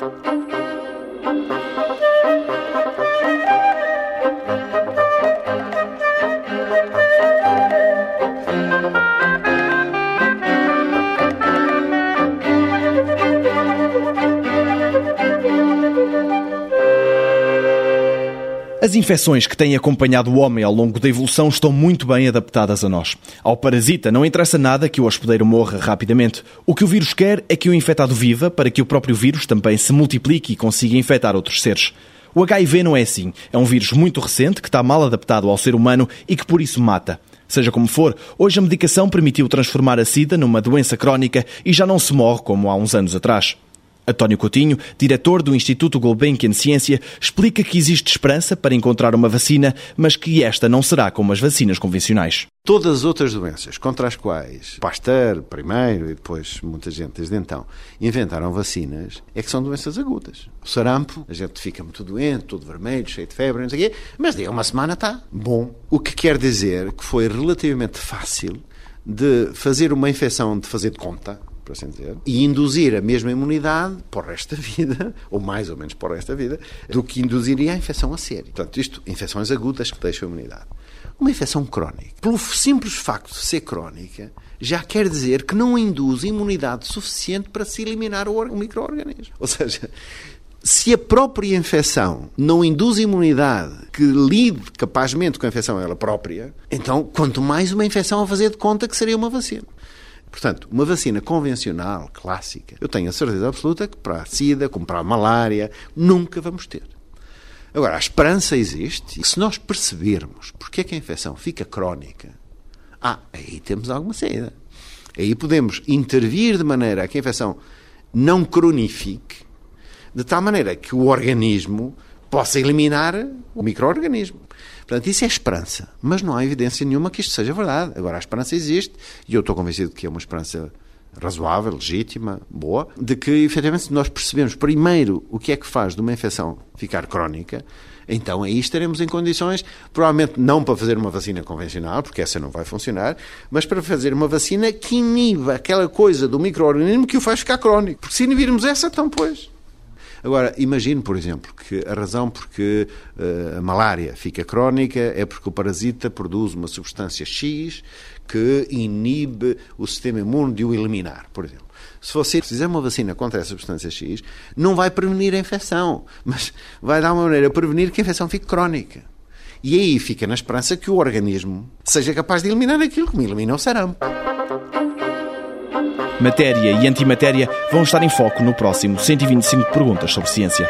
thank you As infecções que têm acompanhado o homem ao longo da evolução estão muito bem adaptadas a nós. Ao parasita não interessa nada que o hospedeiro morra rapidamente. O que o vírus quer é que o infectado viva para que o próprio vírus também se multiplique e consiga infectar outros seres. O HIV não é assim. É um vírus muito recente que está mal adaptado ao ser humano e que por isso mata. Seja como for, hoje a medicação permitiu transformar a SIDA numa doença crónica e já não se morre como há uns anos atrás. António Coutinho, diretor do Instituto Gulbenkian Ciência, explica que existe esperança para encontrar uma vacina, mas que esta não será como as vacinas convencionais. Todas as outras doenças contra as quais Pasteur, primeiro, e depois muita gente desde então, inventaram vacinas, é que são doenças agudas. O sarampo, a gente fica muito doente, todo vermelho, cheio de febre, não sei o quê, mas de uma semana está bom. O que quer dizer que foi relativamente fácil de fazer uma infecção de fazer de conta, por assim dizer, e induzir a mesma imunidade para o resto da vida, ou mais ou menos para o resto da vida, do que induziria a infecção a sério. Portanto, isto, infecções agudas que deixam a imunidade. Uma infecção crónica, pelo simples facto de ser crónica, já quer dizer que não induz imunidade suficiente para se eliminar o, o microorganismo. Ou seja, se a própria infecção não induz imunidade que lide capazmente com a infecção ela própria, então quanto mais uma infecção a fazer de conta que seria uma vacina. Portanto, uma vacina convencional, clássica, eu tenho a certeza absoluta que para a SIDA, como para a malária, nunca vamos ter. Agora, a esperança existe. E se nós percebermos porque é que a infecção fica crónica, ah, aí temos alguma saída. Aí podemos intervir de maneira a que a infecção não cronifique, de tal maneira que o organismo possa eliminar o microorganismo. Portanto, isso é esperança. Mas não há evidência nenhuma que isto seja verdade. Agora, a esperança existe e eu estou convencido que é uma esperança razoável, legítima, boa, de que, efetivamente, nós percebemos primeiro o que é que faz de uma infecção ficar crónica, então aí estaremos em condições, provavelmente não para fazer uma vacina convencional, porque essa não vai funcionar, mas para fazer uma vacina que iniba aquela coisa do microorganismo que o faz ficar crónico. Porque se inibirmos essa, então, pois, Agora, imagine, por exemplo, que a razão porque uh, a malária fica crónica é porque o parasita produz uma substância X que inibe o sistema imune de o eliminar, por exemplo. Se você fizer uma vacina contra essa substância X, não vai prevenir a infecção, mas vai dar uma maneira de prevenir que a infecção fique crónica. E aí fica na esperança que o organismo seja capaz de eliminar aquilo que me elimina o sarampo. Matéria e antimatéria vão estar em foco no próximo 125 Perguntas sobre Ciência.